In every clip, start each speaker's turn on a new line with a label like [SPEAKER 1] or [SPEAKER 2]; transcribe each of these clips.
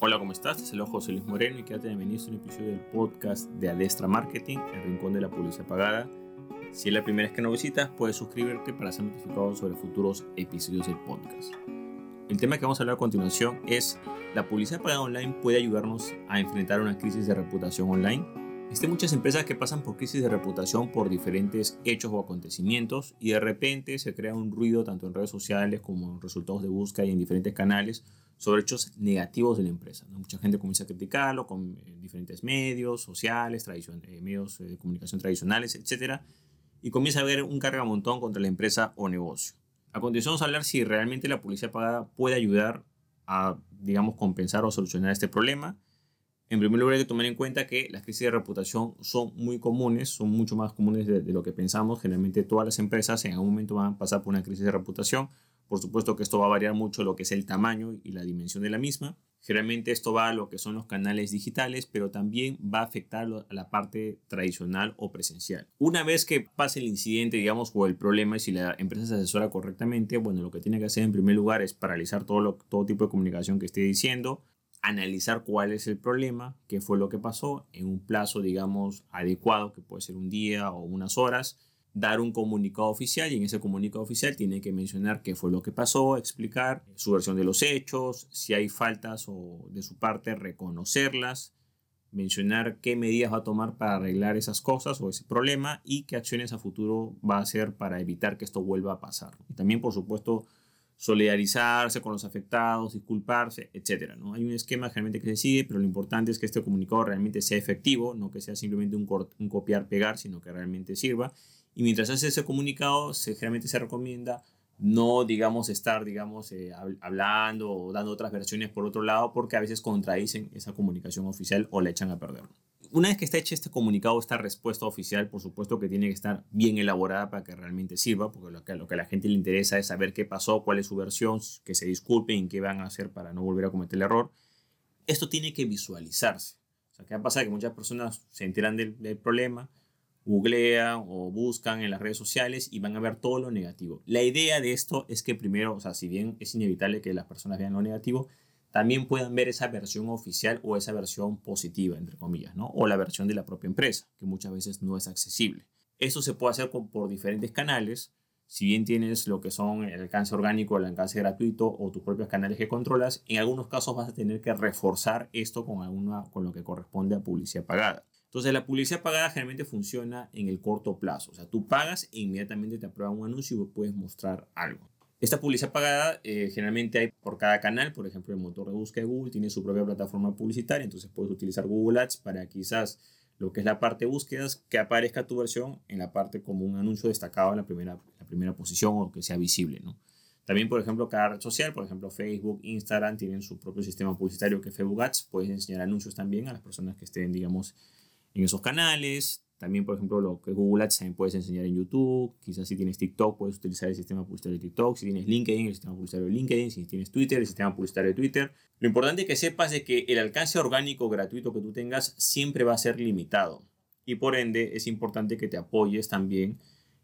[SPEAKER 1] Hola, ¿cómo estás? Te saludo José Luis Moreno y quédate bienvenido a un episodio del podcast de Adestra Marketing, el rincón de la publicidad pagada. Si es la primera vez que nos visitas, puedes suscribirte para ser notificado sobre futuros episodios del podcast. El tema que vamos a hablar a continuación es la publicidad pagada online puede ayudarnos a enfrentar una crisis de reputación online. Existen muchas empresas que pasan por crisis de reputación por diferentes hechos o acontecimientos y de repente se crea un ruido tanto en redes sociales como en resultados de búsqueda y en diferentes canales sobre hechos negativos de la empresa. Mucha gente comienza a criticarlo con eh, diferentes medios sociales, eh, medios eh, de comunicación tradicionales, etc. Y comienza a haber un cargamontón contra la empresa o negocio. A continuación vamos a hablar si realmente la publicidad pagada puede ayudar a, digamos, compensar o solucionar este problema. En primer lugar hay que tomar en cuenta que las crisis de reputación son muy comunes, son mucho más comunes de, de lo que pensamos. Generalmente todas las empresas en algún momento van a pasar por una crisis de reputación por supuesto que esto va a variar mucho lo que es el tamaño y la dimensión de la misma. Generalmente esto va a lo que son los canales digitales, pero también va a afectar a la parte tradicional o presencial. Una vez que pase el incidente, digamos, o el problema, y si la empresa se asesora correctamente, bueno, lo que tiene que hacer en primer lugar es paralizar todo, todo tipo de comunicación que esté diciendo, analizar cuál es el problema, qué fue lo que pasó, en un plazo, digamos, adecuado, que puede ser un día o unas horas, dar un comunicado oficial y en ese comunicado oficial tiene que mencionar qué fue lo que pasó, explicar su versión de los hechos, si hay faltas o de su parte reconocerlas, mencionar qué medidas va a tomar para arreglar esas cosas o ese problema y qué acciones a futuro va a hacer para evitar que esto vuelva a pasar. Y también, por supuesto, solidarizarse con los afectados, disculparse, etc. ¿no? Hay un esquema generalmente que se sigue, pero lo importante es que este comunicado realmente sea efectivo, no que sea simplemente un, copiar-pegar, sino que realmente sirva y mientras hace ese comunicado, se, generalmente se recomienda no, digamos, estar, digamos, eh, hablando o dando otras versiones por otro lado, porque a veces contradicen esa comunicación oficial o la echan a perder. Una vez que está hecho este comunicado, esta respuesta oficial, por supuesto que tiene que estar bien elaborada para que realmente sirva, porque lo que, lo que a la gente le interesa es saber qué pasó, cuál es su versión, que se disculpen y qué van a hacer para no volver a cometer el error. Esto tiene que visualizarse. O sea, ¿qué pasa? Que muchas personas se enteran del, del problema, googlean o buscan en las redes sociales y van a ver todo lo negativo. La idea de esto es que primero, o sea, si bien es inevitable que las personas vean lo negativo, también puedan ver esa versión oficial o esa versión positiva, entre comillas, ¿no? O la versión de la propia empresa, que muchas veces no es accesible. Eso se puede hacer por diferentes canales. Si bien tienes lo que son el alcance orgánico, el alcance gratuito o tus propios canales que controlas, en algunos casos vas a tener que reforzar esto con, alguna, con lo que corresponde a publicidad pagada. Entonces la publicidad pagada generalmente funciona en el corto plazo. O sea, tú pagas e inmediatamente te aprueban un anuncio y puedes mostrar algo. Esta publicidad pagada eh, generalmente hay por cada canal, por ejemplo el motor de búsqueda de Google tiene su propia plataforma publicitaria, entonces puedes utilizar Google Ads para quizás lo que es la parte de búsquedas, que aparezca tu versión en la parte como un anuncio destacado en la primera, la primera posición o que sea visible. ¿no? También, por ejemplo, cada red social, por ejemplo Facebook, Instagram, tienen su propio sistema publicitario que es Facebook Ads, puedes enseñar anuncios también a las personas que estén, digamos, en esos canales. También, por ejemplo, lo que Google Ads también puedes enseñar en YouTube. Quizás si tienes TikTok, puedes utilizar el sistema publicitario de TikTok. Si tienes LinkedIn, el sistema publicitario de LinkedIn. Si tienes Twitter, el sistema publicitario de Twitter. Lo importante que sepas es que el alcance orgánico gratuito que tú tengas siempre va a ser limitado. Y por ende, es importante que te apoyes también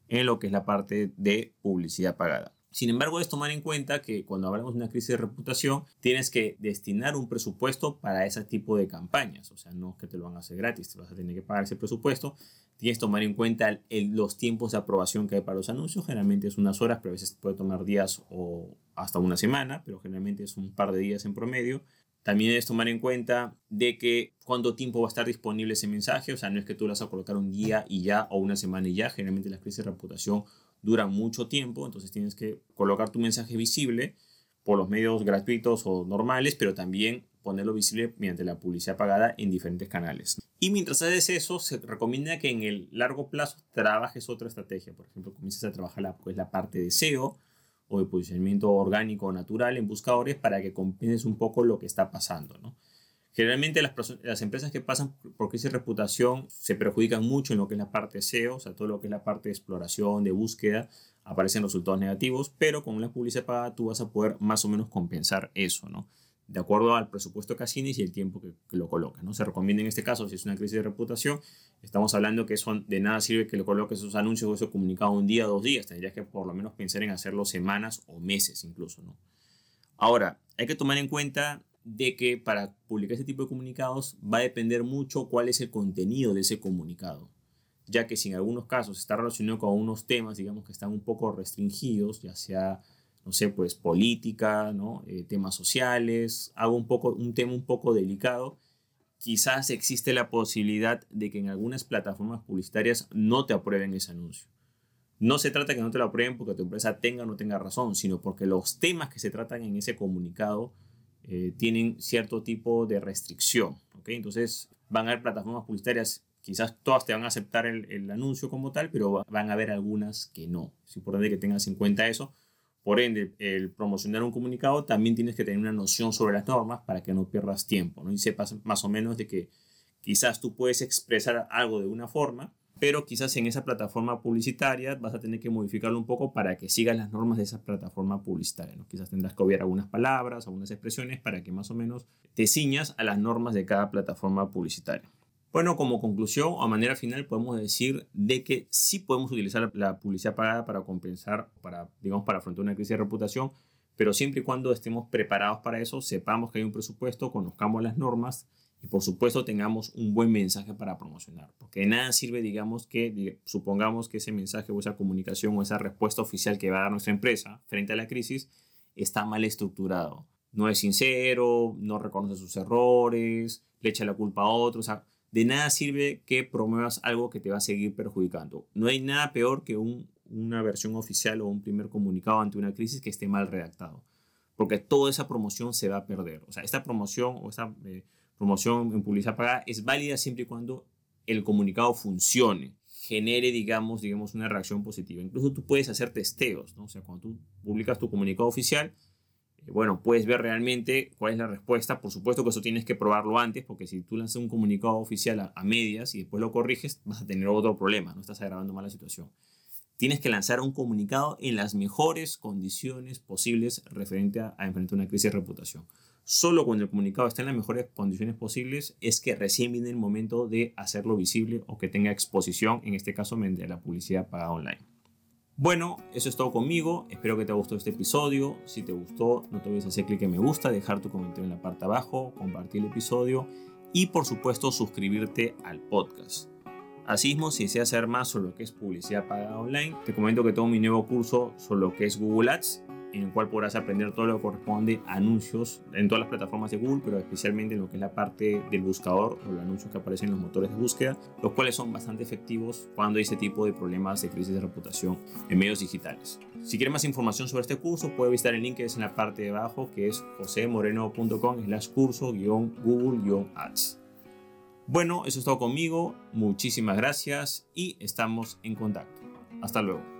[SPEAKER 1] en lo que es la parte de publicidad pagada. Sin embargo, es tomar en cuenta que cuando hablamos de una crisis de reputación, tienes que destinar un presupuesto para ese tipo de campañas. O sea, no es que te lo van a hacer gratis, te vas a tener que pagar ese presupuesto. Tienes que tomar en cuenta los tiempos de aprobación que hay para los anuncios. Generalmente es unas horas, pero a veces puede tomar días o hasta una semana, pero generalmente es un par de días en promedio. También debes tomar en cuenta de que cuánto tiempo va a estar disponible ese mensaje. O sea, no es que tú lo vas a colocar un día y ya o una semana y ya. Generalmente las crisis de reputación duran mucho tiempo, entonces tienes que colocar tu mensaje visible por los medios gratuitos o normales, pero también ponerlo visible mediante la publicidad pagada en diferentes canales. Y mientras haces eso, se recomienda que en el largo plazo trabajes otra estrategia. Por ejemplo, comiences a trabajar la, pues, la parte de SEO o de posicionamiento orgánico o natural en buscadores para que compenses un poco lo que está pasando. ¿no? Generalmente las, empresas que pasan por crisis de reputación se perjudican mucho en lo que es la parte SEO, o sea, todo lo que es la parte de exploración, de búsqueda, aparecen resultados negativos, pero con una publicidad pagada tú vas a poder más o menos compensar eso, ¿no? De acuerdo al presupuesto que asignes y el tiempo que, lo colocas, ¿no? Se recomienda en este caso, si es una crisis de reputación, estamos hablando que son, de nada sirve que le coloques esos anuncios o eso comunicado un día, dos días, tendrías que por lo menos pensar en hacerlo semanas o meses incluso, ¿no? Ahora, hay que tomar en cuenta de que para publicar ese tipo de comunicados va a depender mucho cuál es el contenido de ese comunicado, ya que si en algunos casos está relacionado con unos temas, digamos que están un poco restringidos, ya sea, no sé, pues política, ¿no? Eh, temas sociales, algo un, poco, un tema un poco delicado, quizás existe la posibilidad de que en algunas plataformas publicitarias no te aprueben ese anuncio. No se trata que no te lo aprueben porque tu empresa tenga o no tenga razón, sino porque los temas que se tratan en ese comunicado eh, tienen cierto tipo de restricción. ¿okay? Entonces van a haber plataformas publicitarias, quizás todas te van a aceptar el, el, anuncio como tal, pero van a haber algunas que no. Es importante que tengas en cuenta eso. Por ende, el promocionar un comunicado también tienes que tener una noción sobre las normas para que no pierdas tiempo ¿no? y sepas más o menos de que quizás tú puedes expresar algo de una forma, pero quizás en esa plataforma publicitaria vas a tener que modificarlo un poco para que sigas las normas de esa plataforma publicitaria. ¿no? Quizás tendrás que obviar algunas palabras, algunas expresiones para que más o menos te ciñas a las normas de cada plataforma publicitaria. Bueno, como conclusión o a manera final podemos decir de que sí podemos utilizar la publicidad pagada para compensar, para, digamos, para afrontar una crisis de reputación, pero siempre y cuando estemos preparados para eso, sepamos que hay un presupuesto, conozcamos las normas y por supuesto tengamos un buen mensaje para promocionar. Porque de nada sirve, digamos, que supongamos que ese mensaje o esa comunicación o esa respuesta oficial que va a dar nuestra empresa frente a la crisis está mal estructurado. No es sincero, no reconoce sus errores, le echa la culpa a otros. O sea, de nada sirve que promuevas algo que te va a seguir perjudicando. No hay nada peor que una versión oficial o un primer comunicado ante una crisis que esté mal redactado. Porque toda esa promoción se va a perder. O sea, esta promoción o esta... Eh, promoción en publicidad pagada es válida siempre y cuando el comunicado funcione, genere, digamos, digamos, una reacción positiva. Incluso tú puedes hacer testeos, ¿no? O sea, cuando tú publicas tu comunicado oficial, eh, bueno, puedes ver realmente cuál es la respuesta. Por supuesto que eso tienes que probarlo antes, porque si tú lanzas un comunicado oficial a, a medias y después lo corriges, vas a tener otro problema, no estás agravando más la situación. Tienes que lanzar un comunicado en las mejores condiciones posibles referente a, a enfrentar una crisis de reputación. Solo cuando el comunicado está en las mejores condiciones posibles es que recién viene el momento de hacerlo visible o que tenga exposición, en este caso mediante la publicidad pagada online. Bueno, eso es todo conmigo. Espero que te haya gustado este episodio. Si te gustó, no te olvides hacer clic en me gusta, dejar tu comentario en la parte abajo, compartir el episodio y por supuesto suscribirte al podcast. Asimismo, si deseas saber más sobre lo que es publicidad pagada online, te comento que tengo mi nuevo curso sobre lo que es Google Ads en el cual podrás aprender todo lo que corresponde a anuncios en todas las plataformas de Google, pero especialmente en lo que es la parte del buscador o los anuncios que aparecen en los motores de búsqueda, los cuales son bastante efectivos cuando hay ese tipo de problemas de crisis de reputación en medios digitales. Si quieres más información sobre este curso, puedes visitar el link que es en la parte de abajo, que es josemoreno.com slash curso-google-ads. Bueno, eso es todo conmigo. Muchísimas gracias y estamos en contacto. Hasta luego.